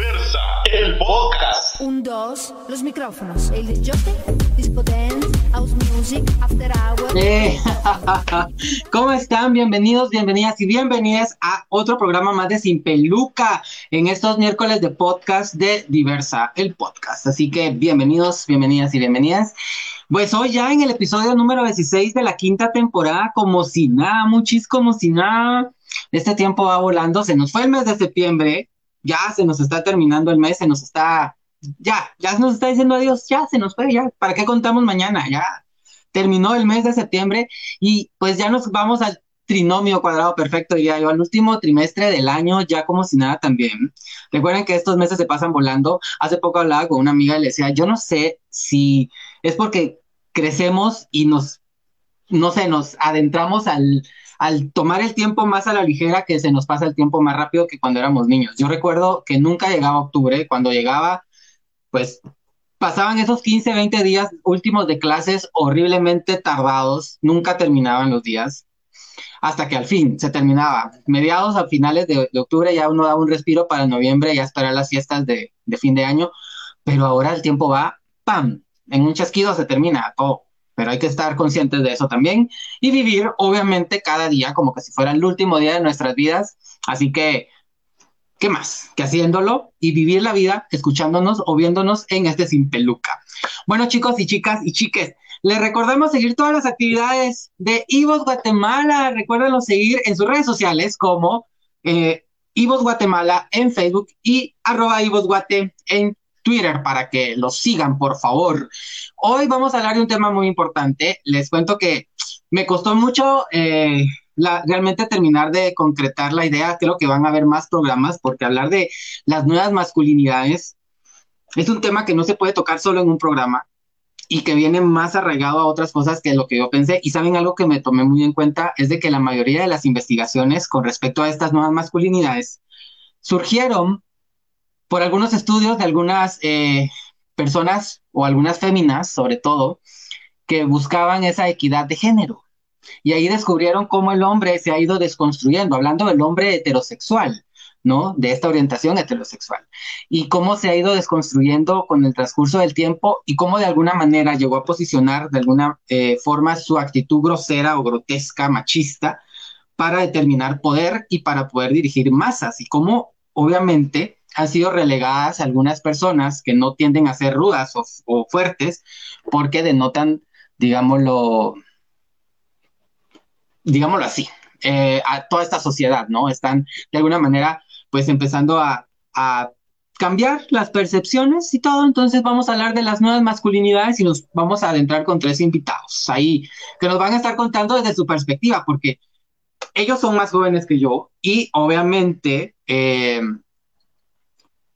Diversa, el podcast. Un, dos, los micrófonos. El disjockey, disco dance, house music, after hours. Eh, ¿Cómo están? Bienvenidos, bienvenidas y bienvenidas a otro programa más de Sin Peluca en estos miércoles de podcast de Diversa, el podcast. Así que bienvenidos, bienvenidas y bienvenidas. Pues hoy ya en el episodio número 16 de la quinta temporada, como si nada, muchis como si nada. Este tiempo va volando, se nos fue el mes de septiembre, ya se nos está terminando el mes, se nos está, ya, ya nos está diciendo adiós, ya se nos fue, ya, ¿para qué contamos mañana? Ya terminó el mes de septiembre y pues ya nos vamos al trinomio cuadrado perfecto, ya yo al último trimestre del año, ya como si nada también. Recuerden que estos meses se pasan volando. Hace poco hablaba con una amiga y le decía, yo no sé si es porque crecemos y nos, no sé, nos adentramos al, al tomar el tiempo más a la ligera que se nos pasa el tiempo más rápido que cuando éramos niños. Yo recuerdo que nunca llegaba octubre, cuando llegaba, pues pasaban esos 15, 20 días últimos de clases horriblemente tardados, nunca terminaban los días, hasta que al fin se terminaba. Mediados a finales de, octubre ya uno daba un respiro para noviembre, ya esperar las fiestas de, de fin de año, pero ahora el tiempo va, ¡pam! En un chasquido se termina todo pero hay que estar conscientes de eso también y vivir obviamente cada día como que si fuera el último día de nuestras vidas. Así que, ¿qué más? Que haciéndolo y vivir la vida escuchándonos o viéndonos en este Sin Peluca. Bueno, chicos y chicas y chiques, les recordamos seguir todas las actividades de Ivos Guatemala. Recuérdenlo seguir en sus redes sociales como eh, Guatemala en Facebook y arroba Ivos Guate en Twitter para que los sigan, por favor. Hoy vamos a hablar de un tema muy importante. Les cuento que me costó mucho eh, realmente terminar de concretar la idea. Creo que van a haber más programas porque hablar de las nuevas masculinidades es un tema que no se puede tocar solo en un programa y que viene más arraigado a otras cosas que lo que yo pensé. Y saben algo que me tomé muy en cuenta es de que la mayoría de las investigaciones con respecto a estas nuevas masculinidades surgieron por algunos estudios de algunas eh, personas o algunas féminas, sobre todo, que buscaban esa equidad de género. Y ahí descubrieron cómo el hombre se ha ido desconstruyendo, hablando del hombre heterosexual, ¿no? De esta orientación heterosexual. Y cómo se ha ido desconstruyendo con el transcurso del tiempo y cómo de alguna manera llegó a posicionar de alguna eh, forma su actitud grosera o grotesca, machista, para determinar poder y para poder dirigir masas. Y cómo, obviamente, han sido relegadas algunas personas que no tienden a ser rudas o, fuertes porque denotan, digámoslo, digámoslo así, eh, a toda esta sociedad, ¿no? Están de alguna manera pues empezando a, cambiar las percepciones y todo. Entonces vamos a hablar de las nuevas masculinidades y nos vamos a adentrar con tres invitados ahí que nos van a estar contando desde su perspectiva, porque ellos son más jóvenes que yo y obviamente eh,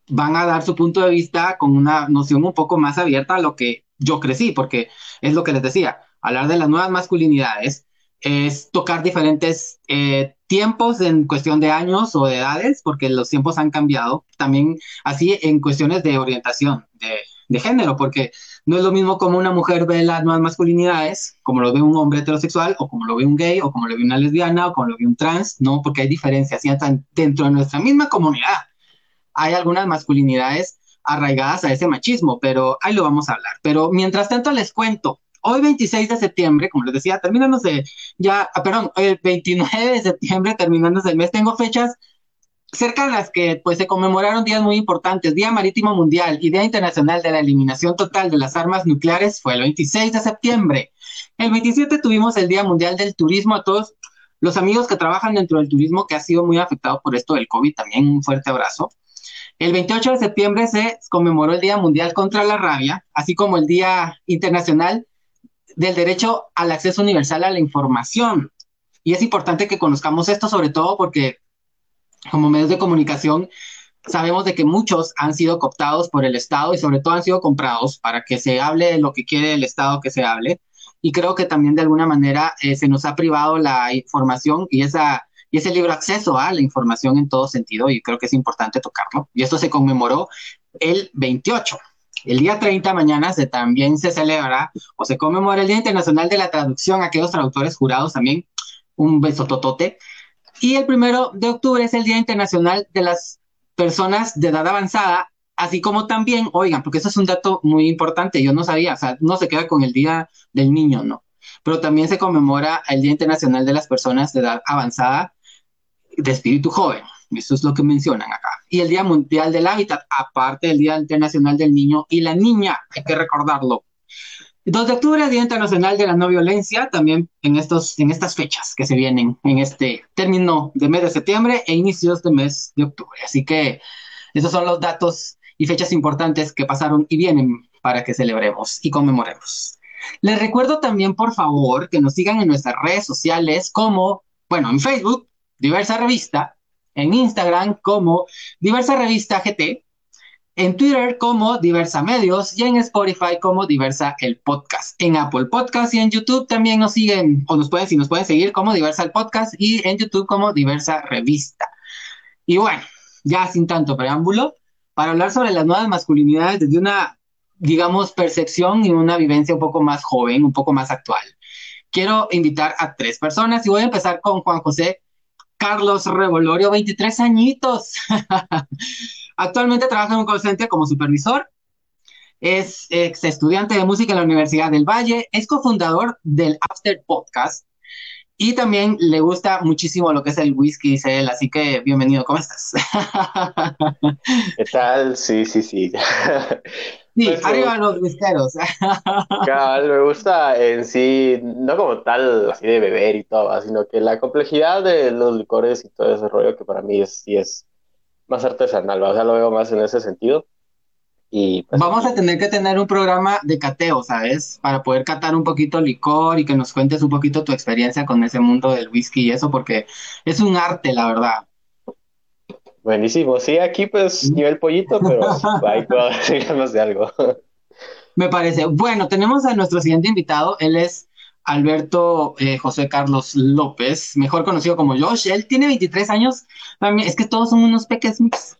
van a dar su punto de vista con una noción un poco más abierta a lo que yo crecí, porque es lo que les decía, hablar de las nuevas masculinidades es tocar diferentes eh, tiempos en cuestión de años o de edades, porque los tiempos han cambiado, también así en cuestiones de orientación de, de género, porque no es lo mismo como una mujer ve las nuevas masculinidades, como lo ve un hombre heterosexual, o como lo ve un gay, o como lo ve una lesbiana, o como lo ve un trans, no, porque hay diferencias dentro de nuestra misma comunidad hay algunas masculinidades arraigadas a ese machismo, pero ahí lo vamos a hablar. Pero mientras tanto les cuento, hoy 26 de septiembre, como les decía, terminándose ya, ah, perdón, el 29 de septiembre, terminándose el mes, tengo fechas cerca de las que pues se conmemoraron días muy importantes, Día Marítimo Mundial y Día Internacional de la Eliminación Total de las Armas Nucleares fue el 26 de septiembre. El 27 tuvimos el Día Mundial del Turismo a todos los amigos que trabajan dentro del turismo que ha sido muy afectado por esto del COVID, también un fuerte abrazo. El 28 de septiembre se conmemoró el Día Mundial contra la Rabia, así como el Día Internacional del Derecho al Acceso Universal a la Información. Y es importante que conozcamos esto, sobre todo porque como medios de comunicación sabemos de que muchos han sido cooptados por el Estado y sobre todo han sido comprados para que se hable de lo que quiere el Estado que se hable. Y creo que también de alguna manera eh, se nos ha privado la información y esa y ese libro acceso a la información en todo sentido y creo que es importante tocarlo. Y esto se conmemoró el 28. El día 30 mañana se, también se celebra o se conmemora el Día Internacional de la Traducción aquellos traductores jurados también. Un beso totote. Y el primero de octubre es el Día Internacional de las personas de edad avanzada, así como también, oigan, porque eso es un dato muy importante, yo no sabía, o sea, no se queda con el Día del Niño, ¿no? Pero también se conmemora el Día Internacional de las Personas de Edad Avanzada de Espíritu Joven. Eso es lo que mencionan acá. Y el Día Mundial del Hábitat, aparte del Día Internacional del Niño y la Niña, hay que recordarlo. 2 de octubre, Día Internacional de la No Violencia, también en, estos, en estas fechas que se vienen en este término de mes de septiembre e inicios de mes de octubre. Así que esos son los datos y fechas importantes que pasaron y vienen para que celebremos y conmemoremos. Les recuerdo también, por favor, que nos sigan en nuestras redes sociales como, bueno, en Facebook, Diversa Revista, en Instagram como Diversa Revista GT, en Twitter como Diversa Medios y en Spotify como Diversa el Podcast. En Apple Podcast y en YouTube también nos siguen, o nos pueden, si nos pueden seguir como Diversa el Podcast y en YouTube como Diversa Revista. Y bueno, ya sin tanto preámbulo, para hablar sobre las nuevas masculinidades desde una, digamos, percepción y una vivencia un poco más joven, un poco más actual. Quiero invitar a tres personas y voy a empezar con Juan José Carlos Revolorio, 23 añitos. Actualmente trabaja en un call como supervisor. Es ex estudiante de música en la Universidad del Valle. Es cofundador del After Podcast. Y también le gusta muchísimo lo que es el whisky, dice él. Así que bienvenido, ¿cómo estás? ¿Qué tal? Sí, sí, sí. Sí, pues arriba los whiskeros. Claro, me gusta en sí, no como tal así de beber y todo, sino que la complejidad de los licores y todo ese rollo que para mí es, sí es más artesanal, o sea, lo veo más en ese sentido. Y pues, Vamos a tener que tener un programa de cateo, ¿sabes? Para poder catar un poquito licor y que nos cuentes un poquito tu experiencia con ese mundo del whisky y eso, porque es un arte, la verdad. Buenísimo, sí, aquí pues nivel pollito, pero ahí puedo más de algo. Me parece. Bueno, tenemos a nuestro siguiente invitado, él es Alberto eh, José Carlos López, mejor conocido como Josh. Él tiene 23 años. Es que todos son unos pequeños.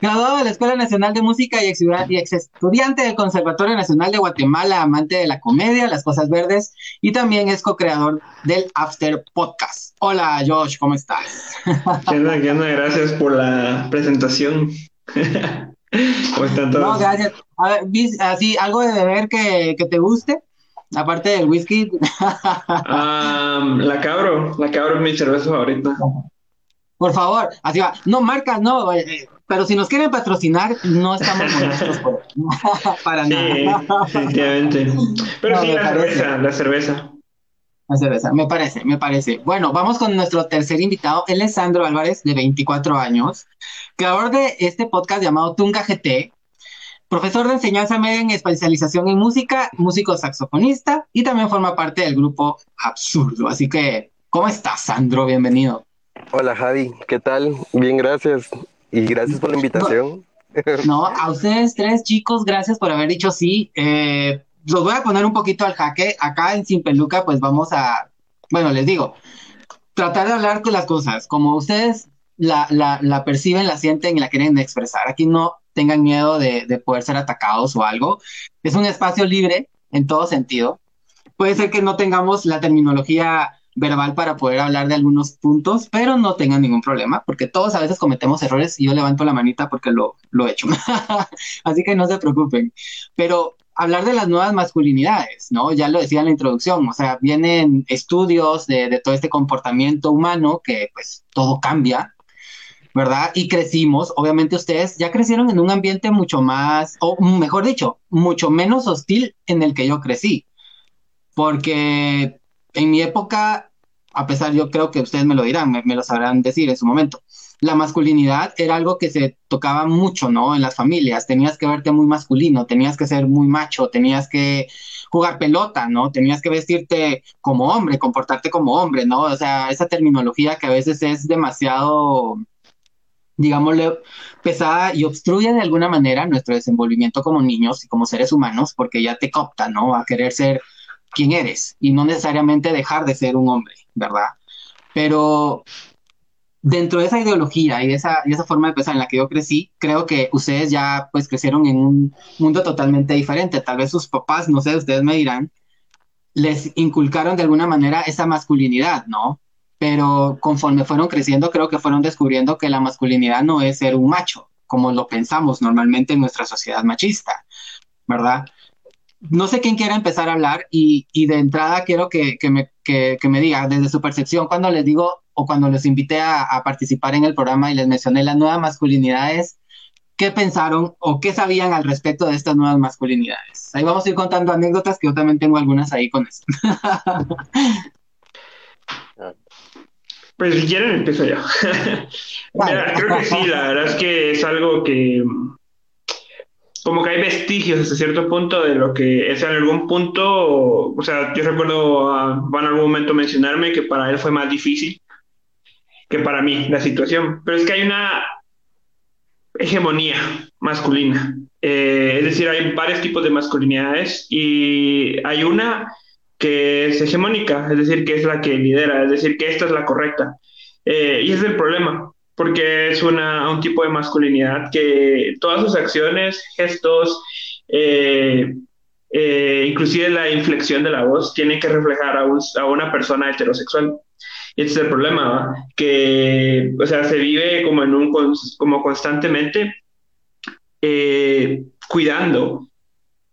Graduado de la Escuela Nacional de Música y ex, estudiante del Conservatorio Nacional de Guatemala, amante de la comedia, las cosas verdes, y también es co-creador del After Podcast. Hola Josh, ¿cómo estás? ¿Qué onda, qué onda? Gracias por la presentación. ¿Cómo están todos? No, gracias. A ver, así, algo de beber que, que te guste. Aparte del whisky. la cabro, la cabro es mi cerveza favorita. Por favor, así va. No, marcas, no. Eh, eh, pero si nos quieren patrocinar, no estamos nosotros para sí, nada. Definitivamente. Pero sí, la cerveza, la cerveza. La cerveza, me parece, me parece. Bueno, vamos con nuestro tercer invitado. Él es Sandro Álvarez, de 24 años, creador de este podcast llamado Tunga GT, profesor de enseñanza media en especialización en música, músico saxofonista y también forma parte del grupo Absurdo. Así que, ¿cómo estás, Sandro? Bienvenido. Hola, Javi. ¿Qué tal? Bien, gracias. Y gracias por la invitación. No, a ustedes tres chicos, gracias por haber dicho sí. Eh, los voy a poner un poquito al jaque. Acá en Sin Peluca, pues vamos a, bueno, les digo, tratar de hablar con las cosas como ustedes la, la, la perciben, la sienten y la quieren expresar. Aquí no tengan miedo de, de poder ser atacados o algo. Es un espacio libre en todo sentido. Puede ser que no tengamos la terminología verbal para poder hablar de algunos puntos, pero no tengan ningún problema, porque todos a veces cometemos errores y yo levanto la manita porque lo, lo he hecho. Así que no se preocupen. Pero hablar de las nuevas masculinidades, ¿no? Ya lo decía en la introducción, o sea, vienen estudios de, de todo este comportamiento humano que pues todo cambia, ¿verdad? Y crecimos, obviamente ustedes ya crecieron en un ambiente mucho más, o mejor dicho, mucho menos hostil en el que yo crecí. Porque en mi época, a pesar, yo creo que ustedes me lo dirán, me, lo sabrán decir en su momento, la masculinidad era algo que se tocaba mucho, ¿no? En las familias, tenías que verte muy masculino, tenías que ser muy macho, tenías que jugar pelota, ¿no? Tenías que vestirte como hombre, comportarte como hombre, ¿no? O sea, esa terminología que a veces es demasiado digámosle, pesada y obstruye de alguna manera nuestro desenvolvimiento como niños y como seres humanos, porque ya te copta, ¿no? A querer ser quien eres y no necesariamente dejar de ser un hombre, ¿verdad? Pero dentro de esa ideología y de esa, y esa forma de pensar en la que yo crecí, creo que ustedes ya pues crecieron en un mundo totalmente diferente. Tal vez sus papás, no sé, ustedes me dirán, les inculcaron de alguna manera esa masculinidad, ¿no? pero conforme fueron creciendo, creo que fueron descubriendo que la masculinidad no es ser un macho, como lo pensamos normalmente en nuestra sociedad machista, ¿verdad? No sé quién quiera empezar a hablar y, de entrada quiero que, me, diga desde su percepción cuando les digo o cuando les invité a, participar en el programa y les mencioné las nuevas masculinidades, qué pensaron o qué sabían al respecto de estas nuevas masculinidades. Ahí vamos a ir contando anécdotas que yo también tengo algunas ahí con eso. Pues si quieren, empiezo yo. creo que sí, la verdad es que es algo que como que hay vestigios hasta cierto punto de lo que es en algún punto, o sea, yo recuerdo a Van en algún momento mencionarme que para él fue más difícil que para mí la situación, pero es que hay una hegemonía masculina, eh, es decir, hay varios tipos de masculinidades y hay una que es hegemónica, es decir, que es la que lidera, es decir, que esta es la correcta. Eh, y ese es el problema, porque es una, un tipo de masculinidad que todas sus acciones, gestos, eh, eh, inclusive la inflexión de la voz, tiene que reflejar a, a una persona heterosexual. Y ese es el problema, que, o sea, se vive como en un, como constantemente cuidando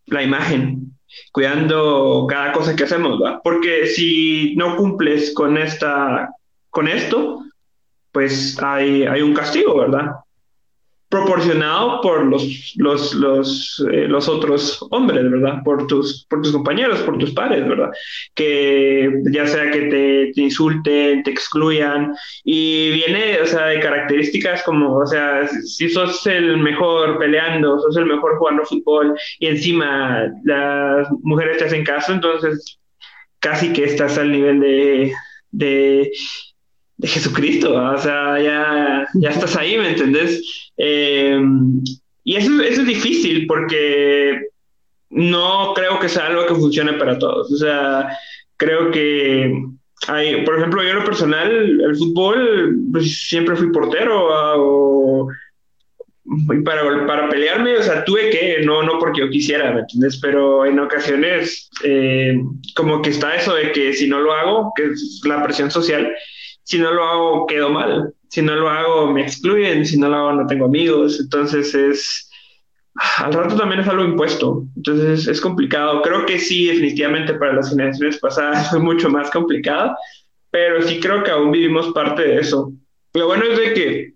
la imagen, cuidando cada cosa que hacemos, ¿va? Porque si no cumples con esta, con esto, pues hay, hay un castigo, ¿verdad? proporcionado por los, los, los, eh, los, otros hombres, ¿verdad? Por tus, por tus compañeros, por tus pares, ¿verdad? Que ya sea que te, te, insulten, te excluyan, y viene, o sea, de características como, o sea, si sos el mejor peleando, sos el mejor jugando fútbol, y encima las mujeres te hacen caso, entonces casi que estás al nivel de, de de Jesucristo, o sea, ya, ya estás ahí, ¿me entendés? Eh, y eso, eso es difícil porque no creo que sea algo que funcione para todos, o sea, creo que hay, por ejemplo, yo en lo personal, el fútbol, pues siempre fui portero ah, o para, para pelearme, o sea, tuve que, no, no porque yo quisiera, ¿me entiendes? Pero en ocasiones, eh, como que está eso de que si no lo hago, que es la presión social, si no lo hago quedo mal, si no lo hago me excluyen, si no lo hago no tengo amigos, entonces es, al rato también es algo impuesto, entonces es complicado, creo que sí, definitivamente para las generaciones pasadas fue mucho más complicado, pero sí creo que aún vivimos parte de eso. Lo bueno es de que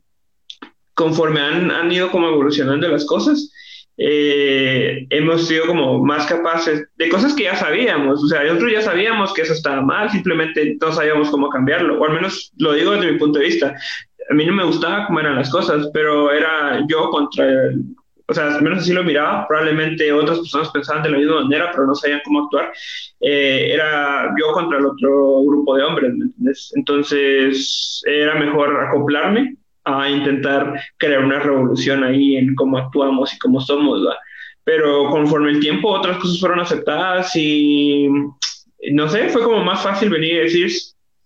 conforme han, han ido como evolucionando las cosas, eh, hemos sido como más capaces de cosas que ya sabíamos, o sea, nosotros ya sabíamos que eso estaba mal, simplemente no sabíamos cómo cambiarlo, o al menos lo digo desde mi punto de vista. A mí no me gustaba cómo eran las cosas, pero era yo contra, o sea, al menos así lo miraba, probablemente otras personas pensaban de la misma manera, pero no sabían cómo actuar. Eh, era yo contra el otro grupo de hombres, ¿me entiendes? Entonces era mejor acoplarme a intentar crear una revolución ahí en cómo actuamos y cómo somos, ¿va? Pero conforme el tiempo otras cosas fueron aceptadas y no sé, fue como más fácil venir y decir,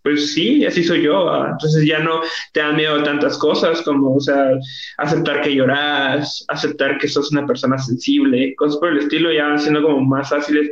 pues sí, así soy yo, entonces ya no te dan miedo tantas cosas como, o sea, aceptar que lloras, aceptar que sos una persona sensible, cosas por el estilo ya van siendo como más fáciles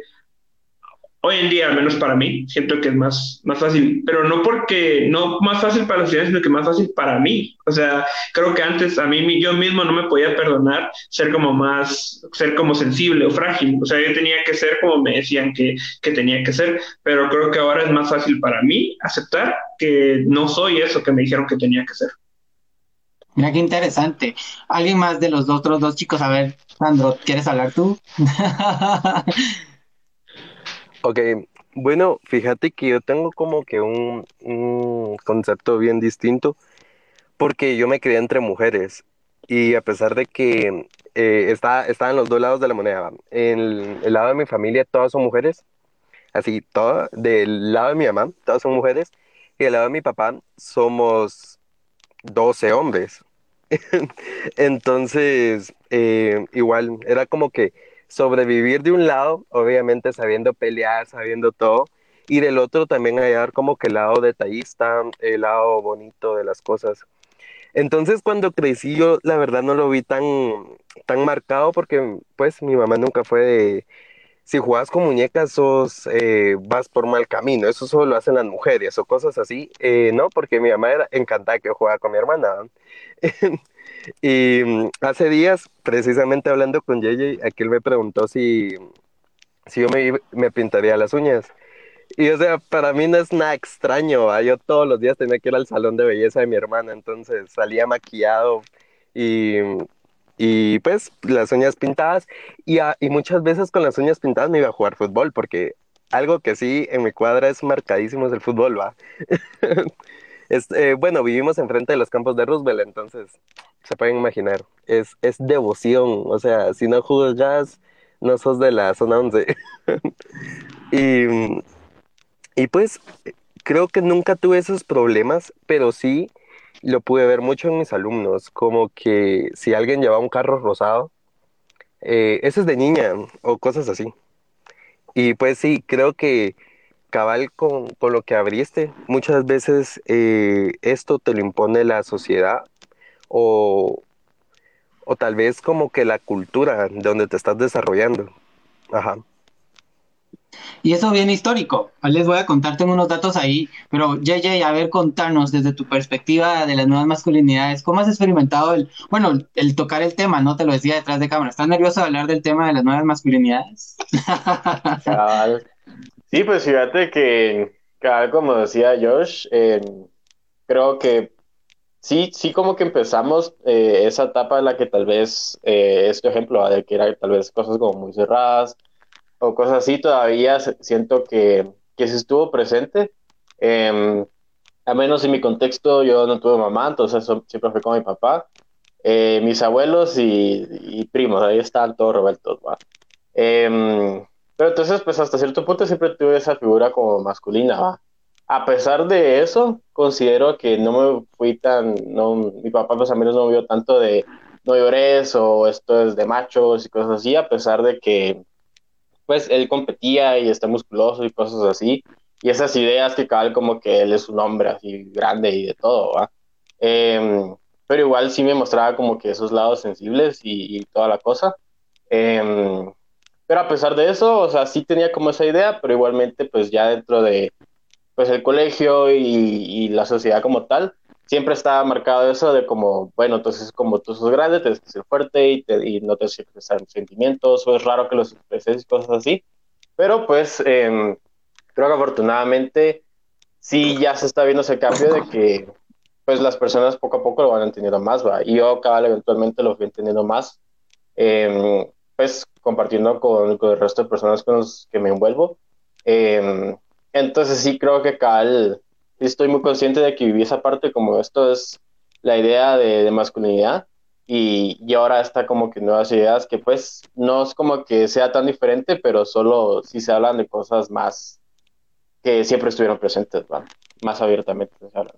hoy en día, al menos para mí, siento que es más, más fácil, pero no porque, no más fácil para los estudiantes, sino que más fácil para mí. O sea, creo que antes a mí yo mismo no me podía perdonar ser como más, ser como sensible o frágil. O sea, yo tenía que ser como me decían que, que tenía que ser, pero creo que ahora es más fácil para mí aceptar que no soy eso que me dijeron que tenía que ser. Mira qué interesante. ¿Alguien más de los otros dos chicos? A ver, Sandro, ¿quieres hablar tú? Ok, bueno, fíjate que yo tengo como que un, concepto bien distinto porque yo me crié entre mujeres y a pesar de que eh, está, en los dos lados de la moneda, en el, lado de mi familia todas son mujeres, así, todas, del lado de mi mamá todas son mujeres y del lado de mi papá somos 12 hombres. Entonces, eh, igual, era como que sobrevivir de un lado, obviamente sabiendo pelear, sabiendo todo, y del otro también hallar como que el lado detallista, el lado bonito de las cosas. Entonces cuando crecí yo la verdad no lo vi tan, tan marcado porque pues mi mamá nunca fue si juegas con muñecas sos, eh, vas por mal camino, eso solo lo hacen las mujeres o cosas así. Eh, no, porque mi mamá era encantada que yo jugaba con mi hermana. y mm, hace días, precisamente hablando con JJ, aquel me preguntó si, si yo me, me pintaría las uñas. Y o sea, para mí no es nada extraño, ¿va? yo todos los días tenía que ir al salón de belleza de mi hermana, entonces salía maquillado y y pues las uñas pintadas y, y muchas veces con las uñas pintadas me iba a jugar fútbol porque algo que sí en mi cuadra es marcadísimo es el fútbol, va. Eh, bueno, vivimos enfrente de los campos de Roosevelt, entonces se pueden imaginar, es, es devoción, o sea, si no jugas no sos de la zona 11. y, y pues creo que nunca tuve esos problemas, pero sí lo pude ver mucho en mis alumnos, como que si alguien llevaba un carro rosado, eh, eso es de niña o cosas así. Y pues sí, creo que cabal con, lo que abriste, muchas veces eh, esto te lo impone la sociedad o, o tal vez como que la cultura donde te estás desarrollando. Ajá. Y eso viene histórico. Les voy a contar, tengo unos datos ahí, pero JJ, a ver, contarnos desde tu perspectiva de las nuevas masculinidades, ¿cómo has experimentado el, bueno, el tocar el tema, no? Te lo decía detrás de cámara. ¿Estás nervioso de hablar del tema de las nuevas masculinidades? Sí, pues fíjate que, como decía Josh, eh, creo que sí, sí como que empezamos eh, esa etapa en la que tal vez, eh, este ejemplo, de que era tal vez cosas como muy cerradas, o cosas así, todavía siento que, que se estuvo presente. Eh, a menos en mi contexto, yo no tuve mamá, entonces siempre fue con mi papá. Eh, mis abuelos y, primos, ahí estaban todos revueltos. Eh, pero entonces, pues hasta cierto punto siempre tuve esa figura como masculina. A pesar de eso, considero que no me fui tan, no, mi papá pues a menos no vio tanto de no llores o esto es de machos y cosas así, a pesar de que pues él competía y está musculoso y cosas así. Y esas ideas que cabal como que él es un hombre así grande y de todo, ¿va? Em, pero igual sí me mostraba como que esos lados sensibles y, toda la cosa. Em, pero a pesar de eso, o sea, sí tenía como esa idea, pero igualmente pues ya dentro de pues el colegio y, y la sociedad como tal, siempre estaba marcado eso de como, bueno, entonces como tú sos grande, tienes que ser fuerte y, y no que expresar sentimientos, o es raro que los expreses y cosas así. Pero pues em, creo que afortunadamente sí ya se está viendo ese cambio de que pues las personas poco a poco lo van entendiendo más, ¿va? Y yo cabal eventualmente lo fui entendiendo más, em, pues compartiendo con, con, el resto de personas con los que me envuelvo. Em, entonces sí creo que cabal estoy muy consciente de que viví esa parte como esto es la idea de, masculinidad y, y, ahora está como que nuevas ideas que pues no es como que sea tan diferente, pero solo si se hablan de cosas más que siempre estuvieron presentes, más abiertamente se hablan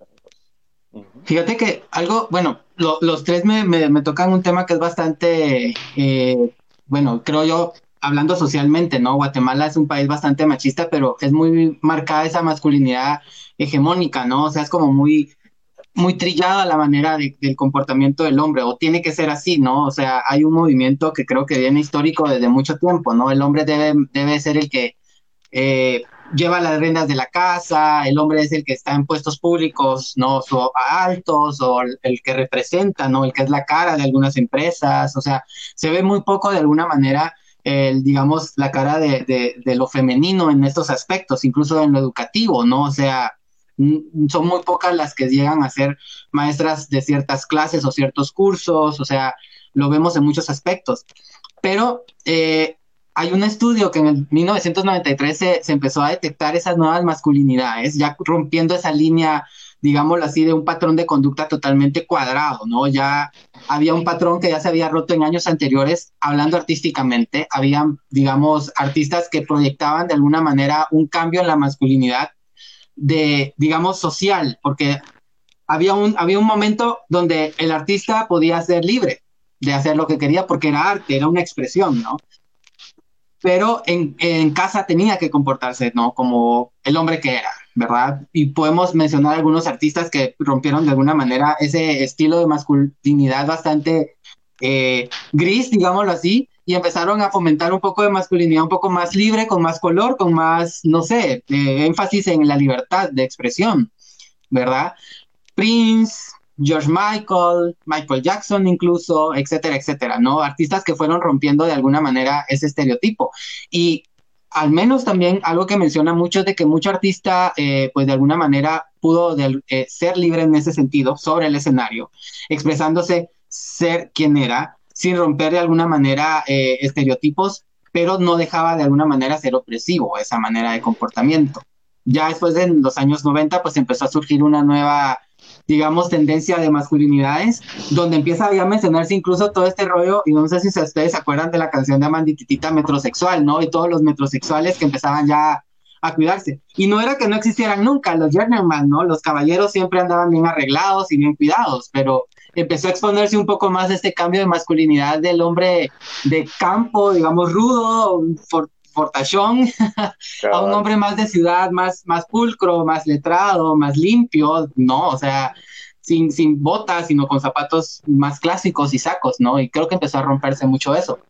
Fíjate que algo, bueno, los tres me, me, tocan un tema que es bastante, eh, bueno, creo yo, hablando socialmente, ¿no? Guatemala es un país bastante machista, pero es muy marcada esa masculinidad hegemónica, ¿no? O sea, es como muy, muy trillada la manera del comportamiento del hombre, o tiene que ser así, ¿no? O sea, hay un movimiento que creo que viene histórico desde mucho tiempo, ¿no? El hombre debe, debe ser el que eh, lleva las riendas de la casa, el hombre es el que está en puestos públicos, ¿no? So, altos, o el, que representa, ¿no? El que es la cara de algunas empresas, o sea, se ve muy poco de alguna manera el, digamos, la cara de, de, lo femenino en estos aspectos, incluso en lo educativo, ¿no? O sea, son muy pocas las que llegan a ser maestras de ciertas clases o ciertos cursos, o sea, lo vemos en muchos aspectos. Pero eh, hay un estudio que en el 1993 se, empezó a detectar esas nuevas masculinidades, ya rompiendo esa línea digámoslo así, de un patrón de conducta totalmente cuadrado, ¿no? Ya había un patrón que ya se había roto en años anteriores, hablando artísticamente, había, digamos, artistas que proyectaban de alguna manera un cambio en la masculinidad de, digamos, social, porque había un, había un momento donde el artista podía ser libre de hacer lo que quería porque era arte, era una expresión, ¿no? Pero en, en casa tenía que comportarse, ¿no? Como el hombre que era, ¿verdad? Y podemos mencionar algunos artistas que rompieron de alguna manera ese estilo de masculinidad bastante eh, gris, digámoslo así, y empezaron a fomentar un poco de masculinidad un poco más libre, con más color, con más, no sé, eh, énfasis en la libertad de expresión, ¿verdad? Prince, George Michael, Michael Jackson incluso, etcétera, etcétera, ¿no? Artistas que fueron rompiendo de alguna manera ese estereotipo. Y al menos también algo que menciona mucho es de que mucho artista, eh, pues de alguna manera pudo eh, ser libre en ese sentido sobre el escenario, expresándose ser quien era, sin romper de alguna manera eh, estereotipos, pero no dejaba de alguna manera ser opresivo esa manera de comportamiento. Ya después de los años 90, pues empezó a surgir una nueva digamos, tendencia de masculinidades, donde empieza a mencionarse incluso todo este rollo, y no sé si ustedes se acuerdan de la canción de Amandititita metrosexual, ¿no? Y todos los metrosexuales que empezaban ya a cuidarse. Y no era que no existieran nunca los gentlemen, ¿no? Los caballeros siempre andaban bien arreglados y bien cuidados, pero empezó a exponerse un poco más este cambio de masculinidad del hombre de campo, digamos, rudo, a un hombre más de ciudad, más, más pulcro, más letrado, más limpio, ¿no? O sea, sin, sin botas, sino con zapatos más clásicos y sacos, ¿no? Y creo que empezó a romperse mucho eso.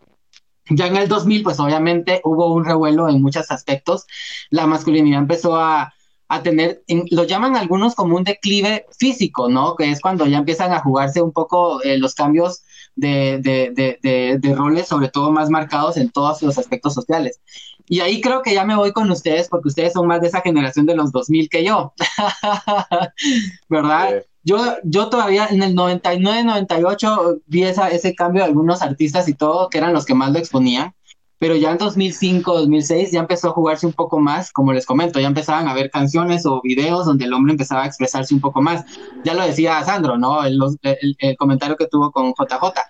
Ya en el 2000, pues obviamente hubo un revuelo en muchos aspectos. La masculinidad empezó a, a tener, lo llaman algunos como un declive físico, ¿no? Que es cuando ya empiezan a jugarse un poco eh, los cambios de, de, de, de, roles, sobre todo más marcados en todos los aspectos sociales. Y ahí creo que ya me voy con ustedes porque ustedes son más de esa generación de los 2000 que yo, ¿verdad? Yo, yo todavía en el 99, 98 vi esa, ese cambio de algunos artistas y todo, que eran los que más lo exponían pero ya en 2005, 2006 ya empezó a jugarse un poco más, como les comento, ya empezaban a ver canciones o videos donde el hombre empezaba a expresarse un poco más. Ya lo decía Sandro, ¿no? El, el, comentario que tuvo con JJ.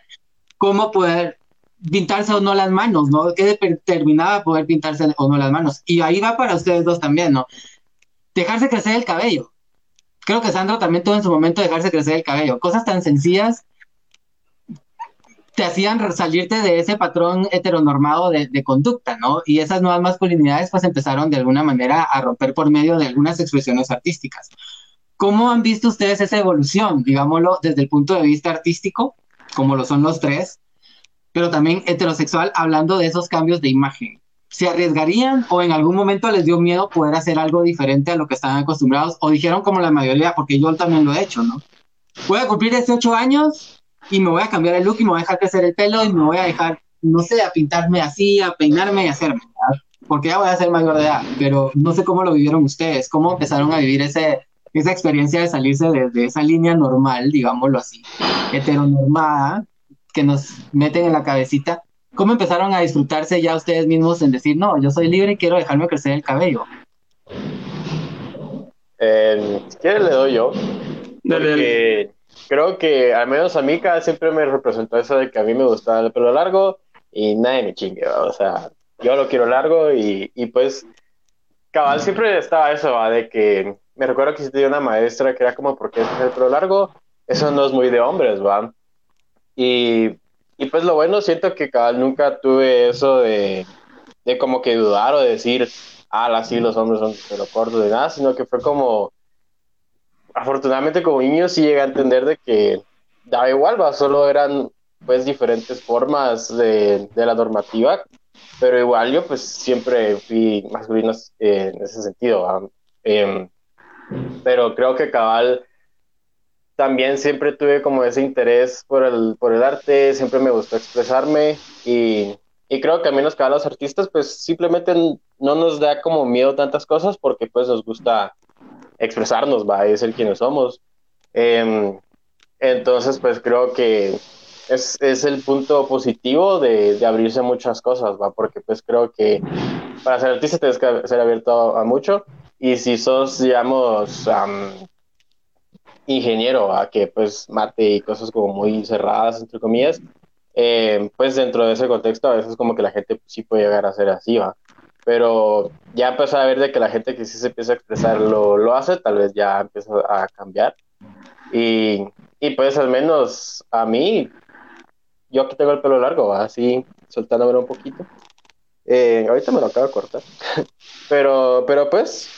¿Cómo poder pintarse o no las manos, ¿no? ¿Qué determinaba poder pintarse o no las manos? Y ahí va para ustedes dos también, ¿no? Dejarse crecer el cabello. Creo que Sandro también tuvo en su momento dejarse crecer el cabello. Cosas tan sencillas te hacían salirte de ese patrón heteronormado de, de, conducta, ¿no? Y esas nuevas masculinidades pues empezaron de alguna manera a romper por medio de algunas expresiones artísticas. ¿Cómo han visto ustedes esa evolución, digámoslo, desde el punto de vista artístico, como lo son los tres, pero también heterosexual, hablando de esos cambios de imagen? ¿Se arriesgarían o en algún momento les dio miedo poder hacer algo diferente a lo que estaban acostumbrados? O dijeron como la mayoría, porque yo también lo he hecho, ¿no? Voy a cumplir 18 años, y me voy a cambiar el look y me voy a dejar crecer el pelo y me voy a dejar, no sé, a pintarme así, a peinarme y hacerme, porque ya voy a ser mayor de edad, pero no sé cómo lo vivieron ustedes, cómo empezaron a vivir ese, esa experiencia de salirse de, esa línea normal, digámoslo así, heteronormada, que nos meten en la cabecita. ¿Cómo empezaron a disfrutarse ya ustedes mismos en decir, no, yo soy libre y quiero dejarme crecer el cabello? Eh, quieres le doy yo. Dale, creo que al menos a mí cada siempre me representó eso de que a mí me gustaba el pelo largo y nadie me chingue, o sea, yo lo quiero largo y, y pues cabal siempre estaba eso, ¿va? de que me recuerdo que tenía una maestra que era como, ¿por qué es el pelo largo? Eso no es muy de hombres, ¿va? Y, y pues lo bueno, siento que cabal nunca tuve eso de, de como que dudar o decir, ah, así los hombres son pelo corto, de nada, sino que fue como afortunadamente como niño sí llegué a entender de que daba igual, ¿va? solo eran pues diferentes formas de, de la normativa, pero igual yo pues siempre fui masculino eh, en ese sentido. Eh, pero creo que cabal también siempre tuve como ese interés por el, por el arte, siempre me gustó expresarme y, y creo que a menos que los artistas pues simplemente no nos da como miedo tantas cosas porque pues nos gusta expresarnos, va, es el quienes somos. Em, entonces, pues creo que es, es el punto positivo de, de, abrirse a muchas cosas, va, porque pues creo que para ser artista tienes que ser abierto a, mucho y si sos, digamos, ingeniero, a que pues mate y cosas como muy cerradas, entre comillas, eh, pues dentro de ese contexto a veces como que la gente sí puede llegar a ser así, va pero ya empezó a ver de que la gente que sí se empieza a expresar lo, lo hace, tal vez ya empieza a cambiar. Y, y, pues al menos a mí, yo que tengo el pelo largo, así soltándome un poquito. Eh, ahorita me lo acabo de cortar. pero, pero pues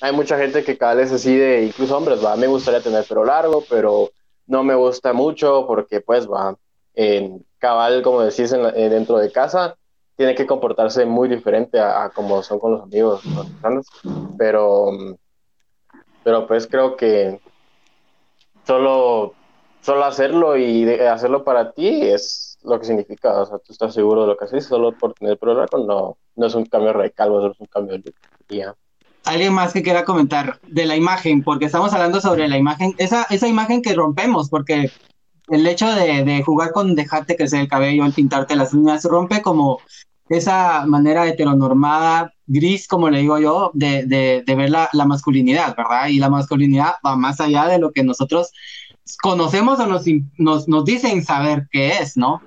hay mucha gente que cada vez así de, incluso hombres, va, me gustaría tener pelo largo, pero no me gusta mucho porque pues va, cabal, como decís, en la- eh, dentro de casa, tiene que comportarse muy diferente a, a como son con los amigos. Pero, pero pues creo que solo, solo hacerlo y hacerlo para ti es lo que significa, o sea, tú estás seguro de lo que haces, solo por tener largo no, no es un cambio radical, solo es un cambio de. Alguien más que quiera comentar de la imagen, porque estamos hablando sobre la imagen, esa, esa imagen que rompemos, porque el hecho de, de jugar con dejarte crecer el cabello, el pintarte las uñas, rompe como esa manera heteronormada, gris, como le digo yo, de, de, de ver la, la masculinidad, ¿verdad? Y la masculinidad va más allá de lo que nosotros conocemos o nos, nos, nos dicen saber qué es, ¿no?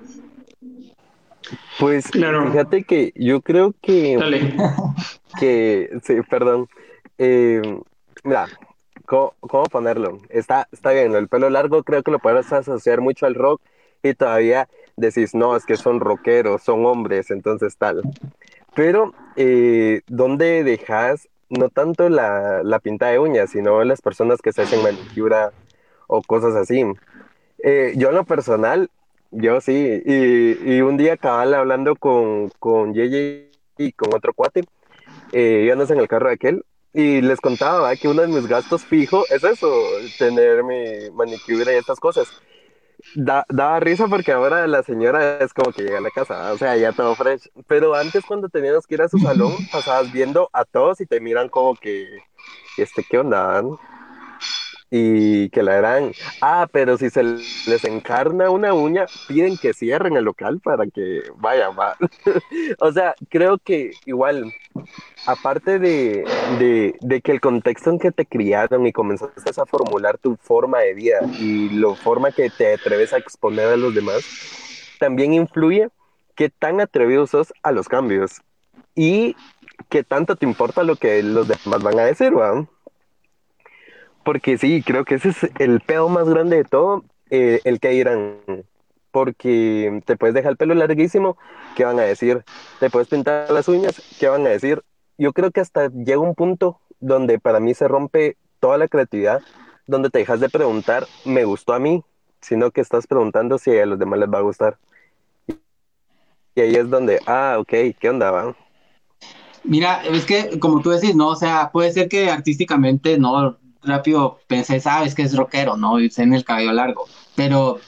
Pues Claro. fíjate que yo creo que, Dale. que sí, perdón. Eh, mira, ¿cómo, cómo ponerlo? Está, está bien, el pelo largo creo que lo puedes asociar mucho al rock y todavía decís, no, es que son rockeros, son hombres, entonces tal. Pero, eh, ¿dónde dejas no tanto la, la pinta de uñas, sino las personas que se hacen manicura o cosas así? Eh, yo en lo personal, yo sí, y, y un día cabal hablando con, con Yeye y con otro cuate, eh, íbamos en el carro de aquel, y les contaba que uno de mis gastos fijo es eso, tener mi manicura y estas cosas. Da, daba risa porque ahora la señora es como que llega a la casa, o sea, ya todo fresh. Pero antes cuando teníamos que ir a su salón, pasabas viendo a todos y te miran como que, este, ¿qué onda? Y que la eran, ah, pero si se les encarna una uña, piden que cierren el local para que vayan, va. o sea, creo que igual, aparte de, de, de, que el contexto en que te criaron y comenzaste a formular tu forma de vida y la forma que te atreves a exponer a los demás, también influye qué tan atrevido sos a los cambios y qué tanto te importa lo que los demás van a decir, ¿va? Porque sí, creo que ese es el pedo más grande de todo, eh, el que dirán. Porque te puedes dejar el pelo larguísimo, ¿qué van a decir? Te puedes pintar las uñas, ¿qué van a decir? Yo creo que hasta llega un punto donde para mí se rompe toda la creatividad, donde te dejas de preguntar, ¿me gustó a mí? Sino que estás preguntando si a los demás les va a gustar. Y ahí es donde, ah, ok, ¿qué onda, va? Mira, es que como tú decís, ¿no? O sea, puede ser que artísticamente, ¿no? Rápido pensé, sabes que es rockero, ¿no? Y en el cabello largo, pero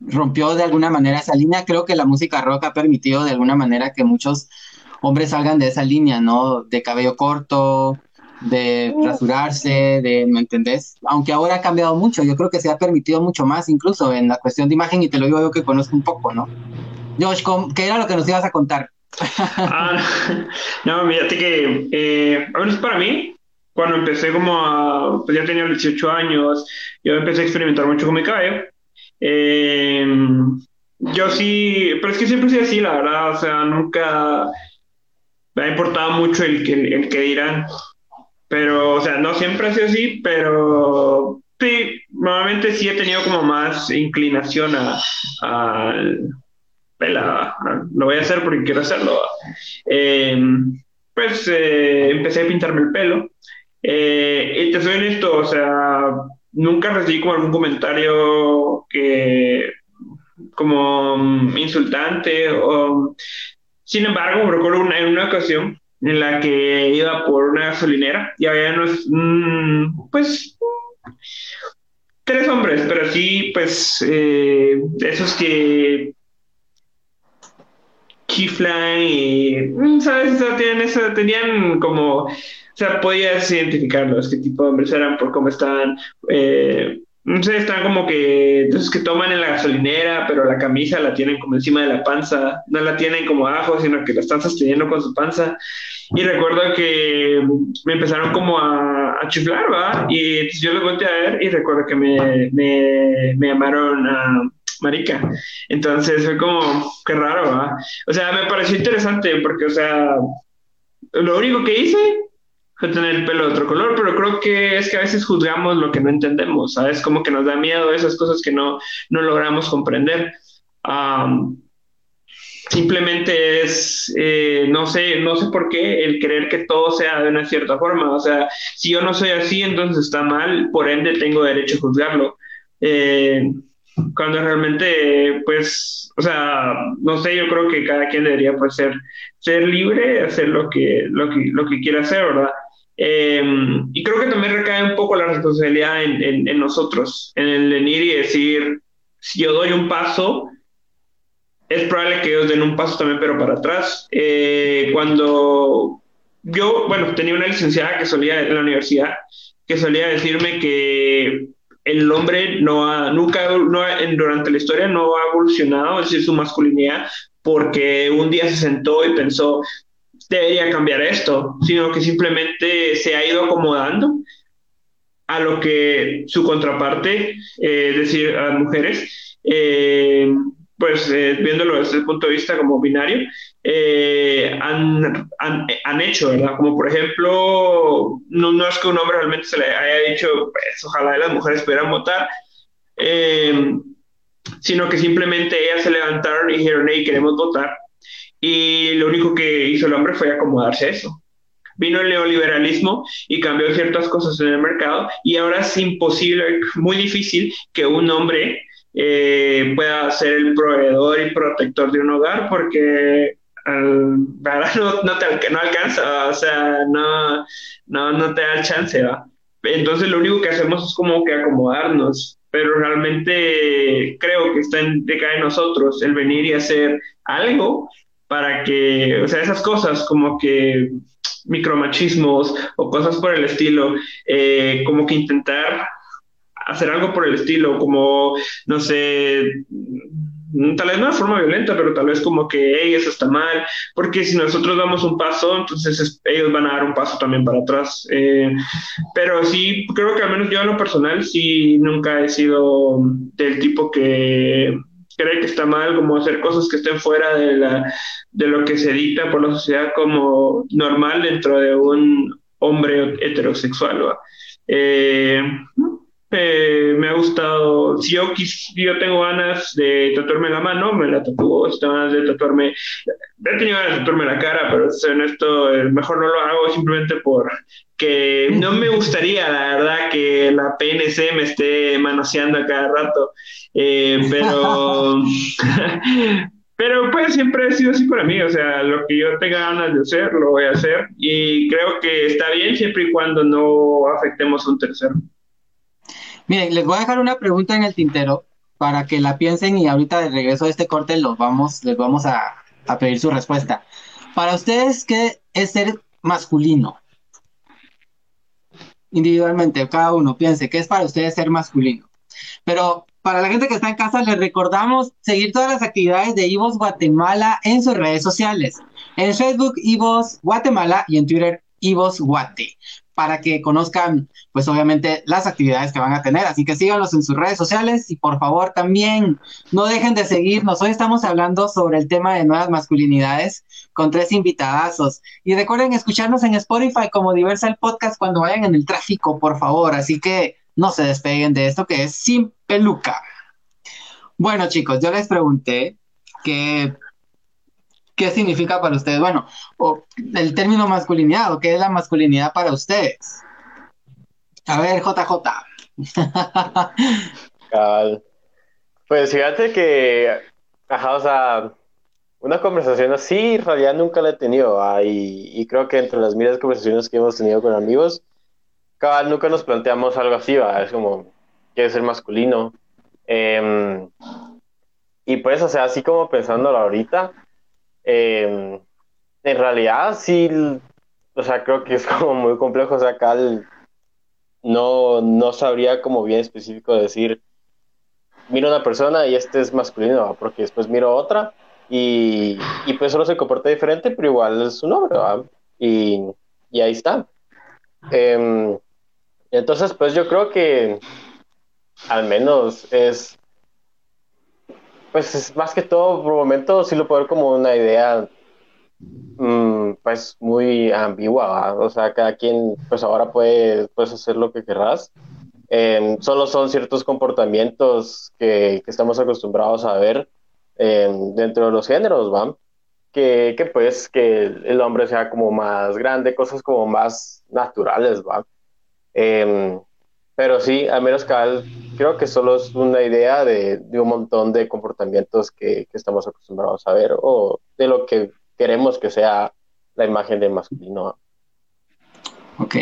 rompió de alguna manera esa línea. Creo que la música rock ha permitido de alguna manera que muchos hombres salgan de esa línea, ¿no? De cabello corto, de rasurarse, de, ¿me entendés? Aunque ahora ha cambiado mucho, yo creo que se ha permitido mucho más, incluso en la cuestión de imagen, y te lo digo yo que conozco un poco, ¿no? Josh, ¿qué era lo que nos ibas a contar? ah, no, fíjate que, eh, a menos para mí, cuando empecé como a, pues ya tenía 18 años, yo empecé a experimentar mucho con mi cabello. Eh, yo sí, pero es que siempre soy así, la verdad, o sea, nunca me ha importado mucho el que, el que dirán, pero, o sea, no siempre ha sido así, pero sí, normalmente sí he tenido como más inclinación a, a pela, lo voy a hacer porque quiero hacerlo. Eh, pues eh, empecé a pintarme el pelo. Eh, y te soy honesto, o sea, nunca recibí como algún comentario que como um, insultante sin embargo me recuerdo una, en una ocasión en la que iba por una gasolinera y había unos mmm, pues tres hombres pero sí pues eh, esos que chiflan y sabes sea, tenían eso tenían como sea, podías identificarlos, qué tipo de hombres eran, por cómo estaban. Eh, no sé, están como que, entonces que toman en la gasolinera, pero la camisa la tienen como encima de la panza, no la tienen como abajo, sino que la están sosteniendo con su panza. Y recuerdo que me empezaron como a, a chiflar, ¿va? Y yo los volteé a ver y recuerdo que me, me, me llamaron a marica. Entonces fue como, qué raro, ¿va? O sea, me pareció interesante porque, o sea, lo único que hice fue tener el pelo de otro color, pero creo que es que a veces juzgamos lo que no entendemos, ¿sabes? Como que nos da miedo esas cosas que no, no logramos comprender. Simplemente es, eh, no sé, no sé por qué el querer que todo sea de una cierta forma. O sea, si yo no soy así, entonces está mal, por ende tengo derecho a juzgarlo. Eh, cuando realmente, pues, o sea, no sé, yo creo que cada quien debería pues ser, ser libre, hacer lo que, lo que, lo que quiera hacer, ¿verdad? Eh, y creo que también recae un poco la responsabilidad en, nosotros, en el venir y decir, si yo doy un paso, es probable que ellos den un paso también, pero para atrás. Eh, cuando yo, bueno, tenía una licenciada que solía en la universidad, que solía decirme que el hombre no ha, nunca, no durante la historia no ha evolucionado, es decir, su masculinidad, porque un día se sentó y pensó, debería cambiar esto, sino que simplemente se ha ido acomodando a lo que su contraparte, eh, decir, a las mujeres, eh, pues eh, viéndolo desde el punto de vista como binario, han, han, han, hecho, ¿verdad? Como por ejemplo, no, no, es que un hombre realmente se le haya dicho, pues ojalá las mujeres pudieran votar, sino que simplemente ellas se levantaron y dijeron, hey, queremos votar, y lo único que hizo el hombre fue acomodarse a eso. Vino el neoliberalismo y cambió ciertas cosas en el mercado y ahora es imposible, muy difícil que un hombre eh, pueda ser el proveedor y protector de un hogar porque verdad no, no, te, no alcanza, o sea, no, no, no te da el chance, ¿va? Entonces lo único que hacemos es como que acomodarnos, pero realmente creo que está en, de nosotros el venir y hacer algo para que, o sea, esas cosas como que micromachismos o cosas por el estilo, eh, como que intentar hacer algo por el estilo, como, no sé, tal vez no de forma violenta, pero tal vez como que hey, eso está mal, porque si nosotros damos un paso, entonces ellos van a dar un paso también para atrás. Eh, pero sí, creo que al menos yo en lo personal sí nunca he sido del tipo que cree que está mal como hacer cosas que estén fuera de, la, de lo que se dicta por la sociedad como normal dentro de un hombre heterosexual. Eh, eh, me ha gustado, si yo, yo tengo ganas de tatuarme la mano, me la tatúo, si tengo ganas de tatuarme, he tenido ganas de tatuarme la cara, pero en esto mejor no lo hago simplemente por que no me gustaría, la verdad, que la PNC me esté manoseando a cada rato. Eh, pero, pero pues siempre ha sido así para mí, o sea, lo que yo tenga ganas de hacer, lo voy a hacer y creo que está bien siempre y cuando no afectemos a un tercero. Miren, les voy a dejar una pregunta en el tintero para que la piensen y ahorita de regreso a este corte los vamos, les vamos a, a pedir su respuesta. Para ustedes, ¿qué es ser masculino? Individualmente, cada uno piense, ¿qué es para ustedes ser masculino? Pero para la gente que está en casa, les recordamos seguir todas las actividades de Ivos Guatemala en sus redes sociales. En Facebook, Ivos Guatemala y en Twitter, Ivos Guate, para que conozcan, pues obviamente, las actividades que van a tener. Así que síganos en sus redes sociales y por favor también no dejen de seguirnos. Hoy estamos hablando sobre el tema de nuevas masculinidades con tres invitadazos. Y recuerden escucharnos en Spotify como Diversa el Podcast cuando vayan en el tráfico, por favor. Así que no se despeguen de esto que es Sin Peluca. Bueno, chicos, yo les pregunté qué, qué significa para ustedes, bueno, o el término masculinidad, o qué es la masculinidad para ustedes. A ver, JJ. Pues fíjate que, ajá, o sea, una conversación así, en realidad nunca la he tenido, ah, y, creo que entre las miles de conversaciones que hemos tenido con amigos, cabal, nunca nos planteamos algo así, ¿va? es como, quiere ser masculino. Em, y pues, o sea, así como pensándolo ahorita, em, en realidad sí, o sea, creo que es como muy complejo, o sea, acá no, no sabría como bien específico decir, miro una persona y este es masculino, porque después miro otra y, y, pues solo se comporta diferente, pero igual es un hombre, Y, y ahí está. Eh, entonces, pues yo creo que al menos es, pues es más que todo, por momento sí lo puedo ver como una idea, mm, pues muy ambigua, o sea, cada quien, pues ahora puede puedes hacer lo que querrás. Em, solo son ciertos comportamientos que, que estamos acostumbrados a ver em, dentro de los géneros, ¿va? Que, que, pues que el hombre sea como más grande, cosas como más naturales, ¿va? Em, Pero sí, al menos cabal, creo que solo es una idea de, de un montón de comportamientos que, que estamos acostumbrados a ver o de lo que queremos que sea la imagen del masculino. Ok.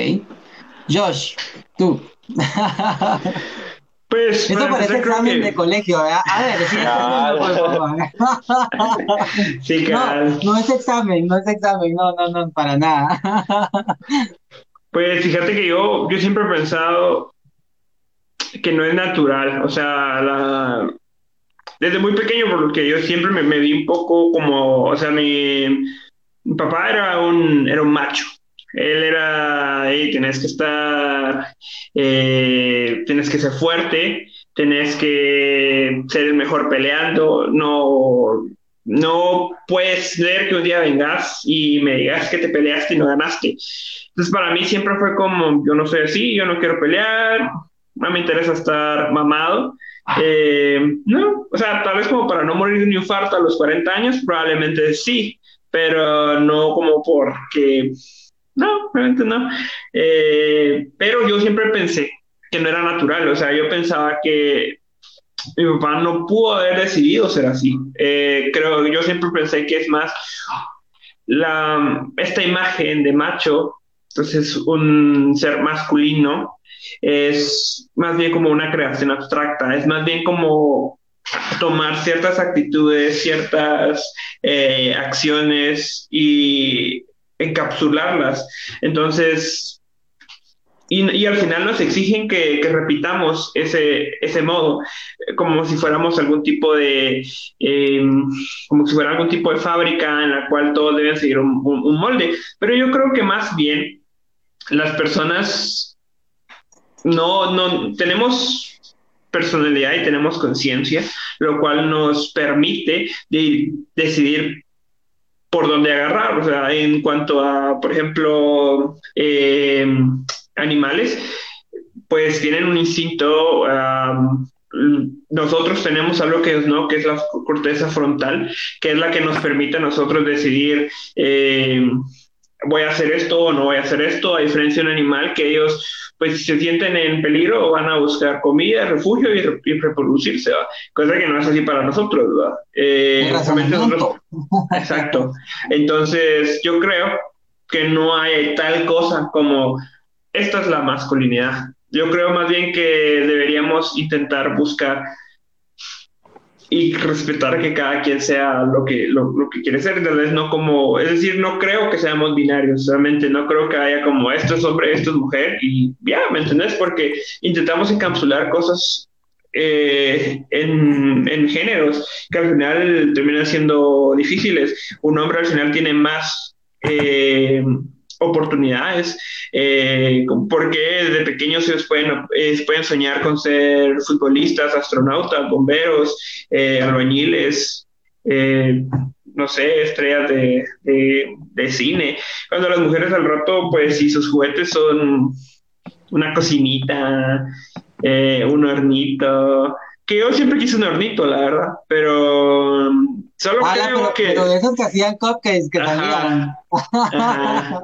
Josh, tú. Pues, Esto parece examen que- de colegio, ¿verdad? A ver, sigue Claro. terminando, por favor. Sí, No, no es examen, no es examen, no, no, no, para nada. Pues fíjate que yo, yo siempre he pensado que no es natural, o sea, desde muy pequeño, por lo que yo siempre me, vi un poco como, o sea, mi, papá era un, era un macho. Él era, hey, tienes que estar, eh, tienes que ser fuerte, tienes que ser el mejor peleando, no, no puedes ser que un día vengas y me digas que te peleaste y no ganaste. Entonces para mí siempre fue como, yo no soy así, yo no quiero pelear, no me interesa estar mamado. Eh, no, o sea, tal vez como para no morir de un infarto a los 40 años, probablemente sí, pero no como porque, no, realmente no. Eh, pero yo siempre pensé que no era natural, o sea, yo pensaba que mi papá no pudo haber decidido ser así. Eh, creo, yo siempre pensé que es más la, esta imagen de macho, entonces un ser masculino, es más bien como una creación abstracta, es más bien como tomar ciertas actitudes, ciertas eh, acciones y encapsularlas. Entonces, y, y, al final nos exigen que, que repitamos ese, ese, modo, como si fuéramos algún tipo de, eh, como si fuera algún tipo de fábrica en la cual todos deben seguir un, un, un molde. Pero yo creo que más bien las personas no, no tenemos personalidad y tenemos conciencia, lo cual nos permite de, decidir por dónde agarrar. O sea, en cuanto a, por ejemplo, eh, animales, pues tienen un instinto. Um, nosotros tenemos algo que es, ¿no? que es la corteza frontal, que es la que nos permite a nosotros decidir. Eh, voy a hacer esto o no voy a hacer esto, a diferencia de un animal que ellos, pues, si se sienten en peligro, van a buscar comida, refugio y, re y reproducirse, ¿va? cosa que no es así para nosotros, ¿va? Eh, nosotros... Exacto. Entonces, yo creo que no hay tal cosa como esta es la masculinidad. Yo creo más bien que deberíamos intentar buscar y respetar que cada quien sea lo que, lo, que quiere ser, tal vez no como, es decir, no creo que seamos binarios, realmente no creo que haya como esto es hombre, esto es mujer y ya, ¿me entendés? Porque intentamos encapsular cosas eh, en, en, géneros que al final terminan siendo difíciles. Un hombre al final tiene más... Eh, oportunidades, eh, porque desde pequeños ellos pueden, eh, pueden soñar con ser futbolistas, astronautas, bomberos, eh, albañiles, no sé, estrellas de, de, de, cine. Cuando las mujeres al rato, pues si sus juguetes son una cocinita, un hornito, que yo siempre quise un hornito, la verdad, pero solo ah, creo pero, que... Pero de esos que hacían cupcakes que salían.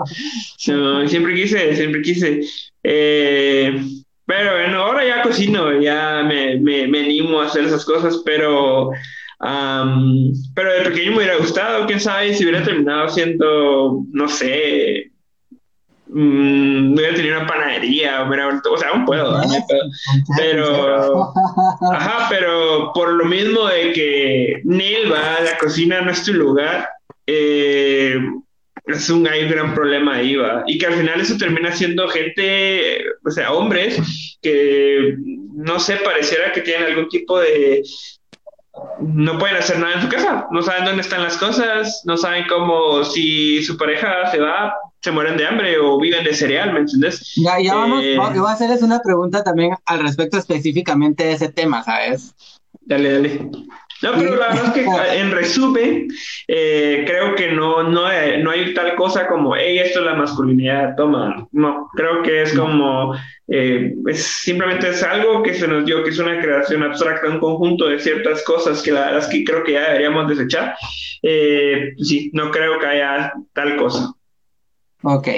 No, siempre quise, siempre quise. Eh, pero bueno, ahora ya cocino, ya me, me, me animo a hacer esas cosas, pero... Um, pero de pequeño me hubiera gustado, quién sabe si hubiera terminado siendo, no sé, mmm, hubiera tenido una panadería, hubiera, o sea, aún puedo, ¿no? pero, ajá, pero por lo mismo de que Neil va a la cocina no es tu lugar, eh, es un, hay un gran problema ahí, va, y que al final eso termina siendo gente, o sea, hombres que no sé, pareciera que tienen algún tipo de no pueden hacer nada en su casa, no saben dónde están las cosas, no saben cómo, si su pareja se va, se mueren de hambre o viven de cereal, ¿me entiendes? Ya, ya vamos, eh, voy a hacerles una pregunta también al respecto específicamente de ese tema, ¿sabes? Dale, dale. No, pero la verdad es que en resumen, eh, creo que no, no, hay, no hay tal cosa como, hey, esto es la masculinidad, toma. No, creo que es como, eh, es, simplemente es algo que se nos dio, que es una creación abstracta, un conjunto de ciertas cosas que la verdad es que creo que ya deberíamos desechar. Eh, sí, no creo que haya tal cosa. Ok.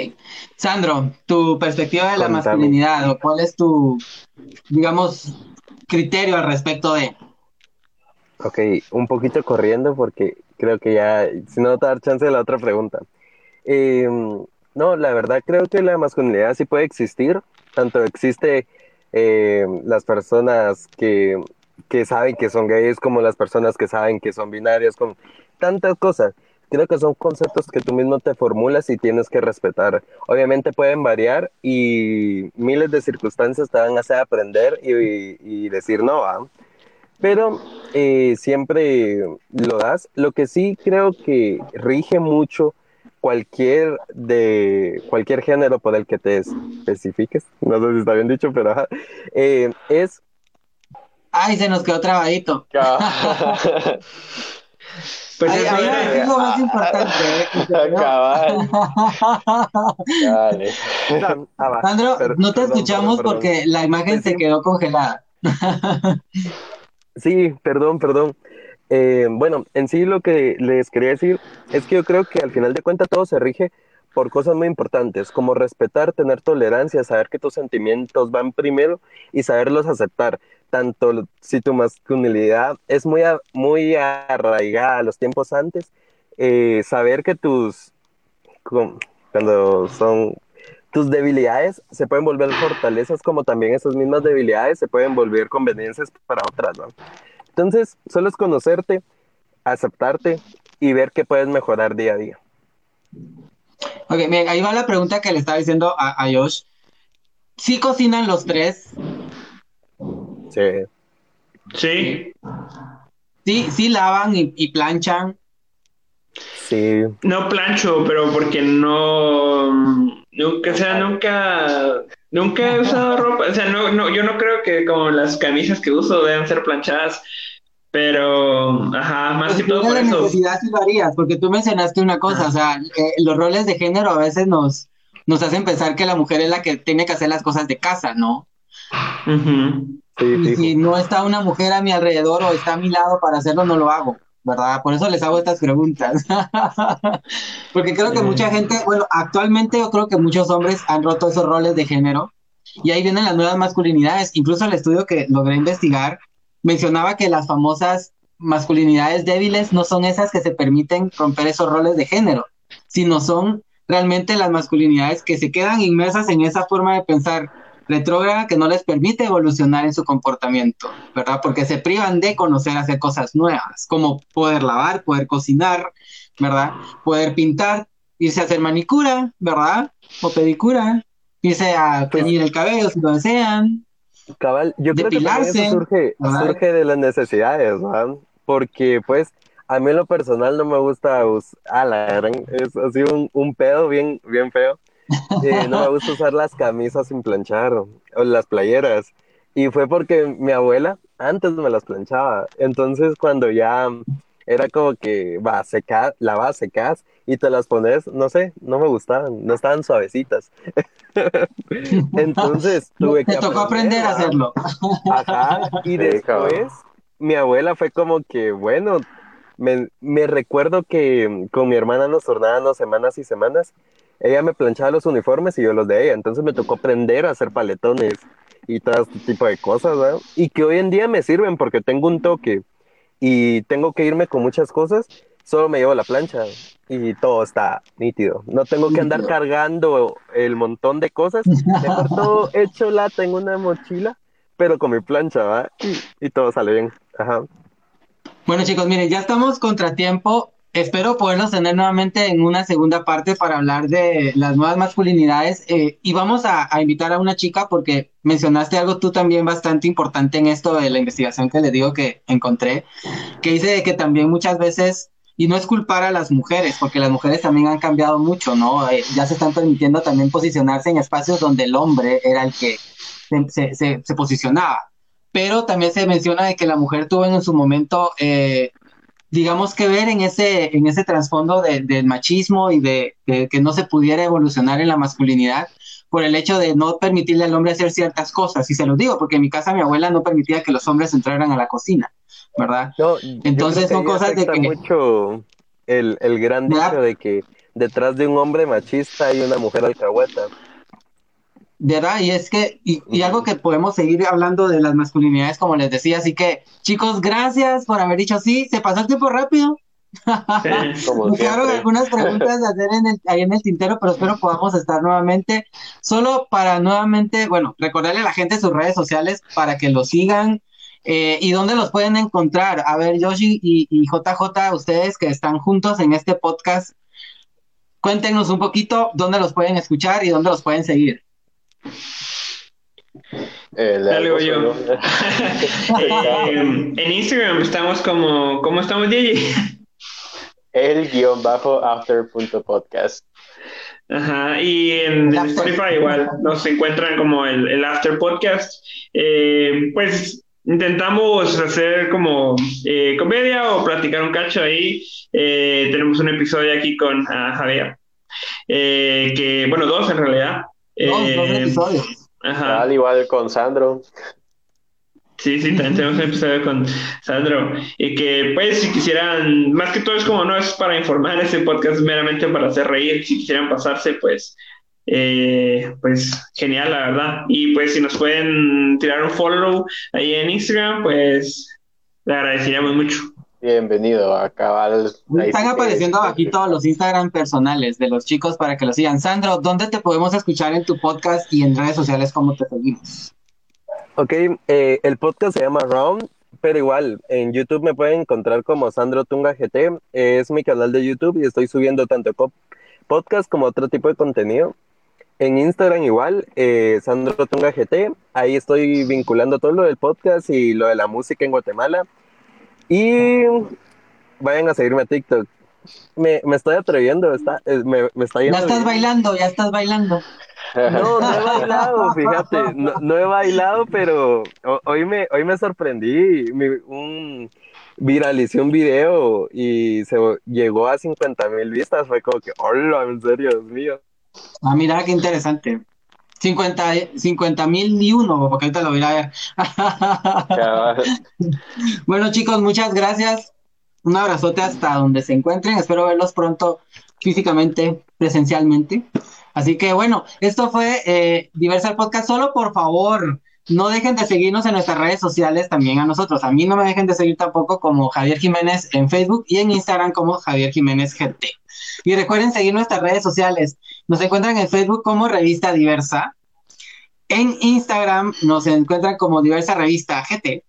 Sandro, tu perspectiva de la Contame. masculinidad o cuál es tu, digamos, criterio al respecto de... Ok, un poquito corriendo porque creo que ya, si no te dar chance de la otra pregunta. Eh, no, la verdad creo que la masculinidad sí puede existir, tanto existe eh, las personas que, que saben que son gays como las personas que saben que son binarias, con tantas cosas. Creo que son conceptos que tú mismo te formulas y tienes que respetar. Obviamente pueden variar y miles de circunstancias te van a hacer aprender y, y decir no, ¿va? pero eh, siempre lo das. Lo que sí creo que rige mucho cualquier de cualquier género por el que te especifiques, no sé si está bien dicho, pero ajá, eh, es Ay, se nos quedó trabadito. Pues Ay, eso ahí era- es lo más importante. ¿eh? Cabal. Dale. Ah. Sandro, no te perdón, escuchamos perdón, porque la imagen se quedó congelada. Sí, perdón, perdón. Eh, bueno, en sí lo que les quería decir es que yo creo que al final de cuentas todo se rige por cosas muy importantes, como respetar, tener tolerancia, saber que tus sentimientos van primero y saberlos aceptar. Tanto si tu masculinidad es muy, muy arraigada a los tiempos antes, eh, saber que tus, cuando son tus debilidades se pueden volver fortalezas, como también esas mismas debilidades se pueden volver conveniencias para otras. Entonces, solo es conocerte, aceptarte y ver qué puedes mejorar día a día. Ok, ahí va la pregunta que le estaba diciendo a, a Josh. ¿Sí cocinan los tres? Sí. Sí, ¿Sí, sí lavan y, y planchan? Sí, no plancho, pero porque no, nunca, o sea, nunca, nunca he usado ropa, o sea, no, no, yo no creo que como las camisas que uso deben ser planchadas, pero, ajá, más Pues que todo por la eso. necesidad sí lo harías, porque tú mencionaste una cosa, o sea, eh, los roles de género a veces nos, nos hacen pensar que la mujer es la que tiene que hacer las cosas de casa, ¿no? Ujú. Sí, Y si no está una mujer a mi alrededor o está a mi lado para hacerlo, no lo hago, ¿verdad? Por eso les hago estas preguntas. Porque creo que mucha gente, bueno, actualmente yo creo que muchos hombres han roto esos roles de género y ahí vienen las nuevas masculinidades. Incluso el estudio que logré investigar mencionaba que las famosas masculinidades débiles no son esas que se permiten romper esos roles de género, sino son realmente las masculinidades que se quedan inmersas en esa forma de pensar retrógrada que no les permite evolucionar en su comportamiento, ¿verdad? Porque se privan de conocer hacer cosas nuevas, como poder lavar, poder cocinar, ¿verdad? Poder pintar, irse a hacer manicura, ¿verdad? O pedicura, irse a teñir el cabello si lo desean. Cabal, yo creo que Depilarse, eso surge, ¿verdad? surge de las necesidades, ¿verdad? Porque, pues, a mí en lo personal no me gusta usar, ah, la gran, es así un, un pedo bien, bien feo. Eh, no me gusta usar las camisas sin planchar o las playeras. Y fue porque mi abuela antes me las planchaba. Entonces, cuando ya era como que va a secar, lavas, secas y te las pones, no sé, no me gustaban, no estaban suavecitas. Entonces, tuve que Te tocó aprender a hacerlo. Ajá, y después mi abuela fue como que, bueno, me, me recuerdo que con mi hermana nos turnábamos semanas y semanas. Ella me planchaba los uniformes y yo los de ella. Entonces me tocó aprender a hacer paletones y todo este tipo de cosas, ¿verdad? Y que hoy en día me sirven porque tengo un toque y tengo que irme con muchas cosas. Solo me llevo la plancha y todo está nítido. No tengo que andar cargando el montón de cosas. Mejor todo hecho lata en una mochila, pero con mi plancha. Y, y todo sale bien. Ajá. Bueno, chicos, miren, ya estamos contratiempo. Espero poderlos tener nuevamente en una segunda parte para hablar de las nuevas masculinidades. eh, y vamos a, a invitar a una chica porque mencionaste algo tú también bastante importante en esto de la investigación que les digo que encontré, que dice que también muchas veces, y no es culpar a las mujeres, porque las mujeres también han cambiado mucho, ¿no? Eh, ya se están permitiendo también posicionarse en espacios donde el hombre era el que se, se- se- se posicionaba pero también se menciona de que la mujer tuvo en su momento, eh, digamos que ver en ese, en ese trasfondo de- del machismo y de, de que no se pudiera evolucionar en la masculinidad por el hecho de no permitirle al hombre hacer ciertas cosas. Y se los digo, porque en mi casa mi abuela no permitía que los hombres entraran a la cocina, ¿verdad? No, Entonces son cosas de que- mucho el, el gran dicho de que detrás de un hombre machista hay una mujer alcahueta. ¿Verdad? Y es que, y, y algo que podemos seguir hablando de las masculinidades, como les decía, así que, chicos, gracias por haber dicho sí, se pasó el tiempo rápido. Sí. Como siempre. algunas preguntas a hacer en el- ahí en el tintero, pero espero podamos estar nuevamente. Solo para nuevamente, bueno, recordarle a la gente sus redes sociales para que lo sigan eh, y dónde los pueden encontrar. A ver, Yoshi y, y JJ, ustedes que están juntos en este podcast, cuéntenos un poquito dónde los pueden escuchar y dónde los pueden seguir. Eh, voy yo. Eh, en Instagram estamos como, ¿cómo estamos, Gigi? El guion bajo after punto podcast. Ajá, y en, en Spotify igual nos encuentran como el, el After Podcast. Eh, pues intentamos hacer como eh, comedia o platicar un cacho ahí. Eh, tenemos un episodio aquí con ah, Javier, eh, que bueno, dos en realidad. Eh, episodios. ajá. Al igual con Sandro. Sí, sí, también tenemos un episodio con Sandro. Y que, pues, si quisieran, más que todo es como no es para informar, ese podcast es meramente para hacer reír. Si quisieran pasarse, pues, eh, pues, genial, la verdad. Y pues, si nos pueden tirar un follow ahí en Instagram, pues, le agradeceríamos mucho. Bienvenido a Cabal. Están apareciendo abajito los Instagram personales de los chicos para que los sigan. Sandro, ¿dónde te podemos escuchar en tu podcast y en redes sociales? ¿Cómo te seguimos? Ok, eh, el podcast se llama Round, pero igual en YouTube me pueden encontrar como Sandro Tunga GT. eh, es mi canal de YouTube y estoy subiendo tanto co- podcast como otro tipo de contenido. En Instagram igual, eh, Sandro Tunga GT. Ahí estoy vinculando todo lo del podcast y lo de la música en Guatemala. Y vayan a seguirme a TikTok. Me, me estoy atreviendo, está, eh, me, me está Ya yendo estás bien. bailando, ya estás bailando. No, no he bailado, fíjate, no, no he bailado, pero ho- hoy me, hoy me sorprendí, mi- un, viralicé un video y se llegó a 50 mil vistas, fue como que, hola, en serio, Dios mío. Ah, mira qué interesante. 50 mil y uno, porque ahorita lo voy a ver. Bueno, chicos, muchas gracias. Un abrazote hasta donde se encuentren. Espero verlos pronto físicamente, presencialmente. Así que bueno, esto fue eh, Diversal Podcast. Solo por favor, no dejen de seguirnos en nuestras redes sociales también a nosotros. A mí no me dejen de seguir tampoco como Javier Jiménez en Facebook y en Instagram como Javier Jiménez GT. Y recuerden seguir nuestras redes sociales. Nos encuentran en Facebook como Revista Diversa. En Instagram nos encuentran como Diversa Revista GT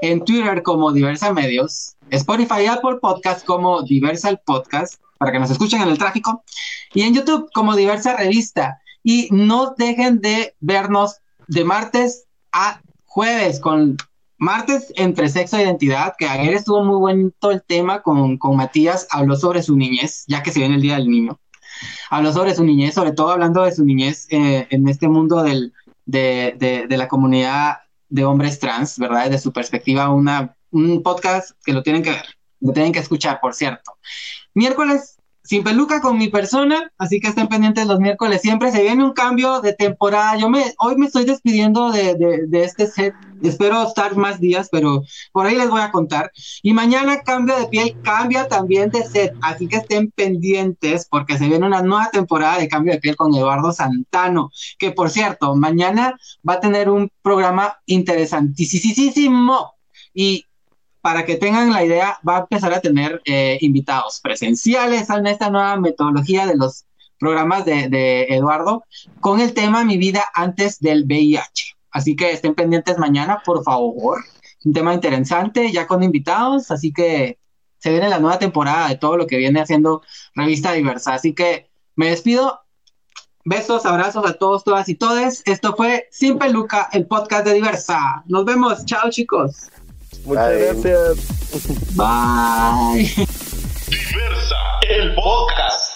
en Twitter como Diversa Medios, Spotify Apple Podcast como Diversal Podcast, para que nos escuchen en el tráfico, y en YouTube como Diversa Revista. Y no dejen de vernos de martes a jueves con martes entre sexo e identidad, que ayer estuvo muy bonito el tema con, con Matías, habló sobre su niñez, ya que se viene el Día del Niño. Habló sobre su niñez, sobre todo hablando de su niñez eh, en este mundo del, de, de, de la comunidad de hombres trans, ¿verdad? Desde su perspectiva, una, un podcast que lo tienen que ver, lo tienen que escuchar, por cierto. Miércoles, sin peluca con mi persona, así que estén pendientes los miércoles siempre. Se viene un cambio de temporada. Yo me, hoy me estoy despidiendo de, de, de este set. Espero estar más días, pero por ahí les voy a contar. Y mañana cambio de piel, cambia también de set, así que estén pendientes porque se viene una nueva temporada de cambio de piel con Eduardo Santano, que por cierto, mañana va a tener un programa interesantísimo y para que tengan la idea, va a empezar a tener eh, invitados presenciales en esta nueva metodología de los programas de, de Eduardo con el tema Mi vida antes del VIH. Así que estén pendientes mañana, por favor. Un tema interesante, ya con invitados, así que se viene la nueva temporada de todo lo que viene haciendo Revista Diversa. Así que me despido. Besos, abrazos a todos, todas y todes. Esto fue Sin Peluca, el podcast de Diversa. Nos vemos. Chao, chicos. Muchas Bye. gracias. Bye. Diversa, el podcast.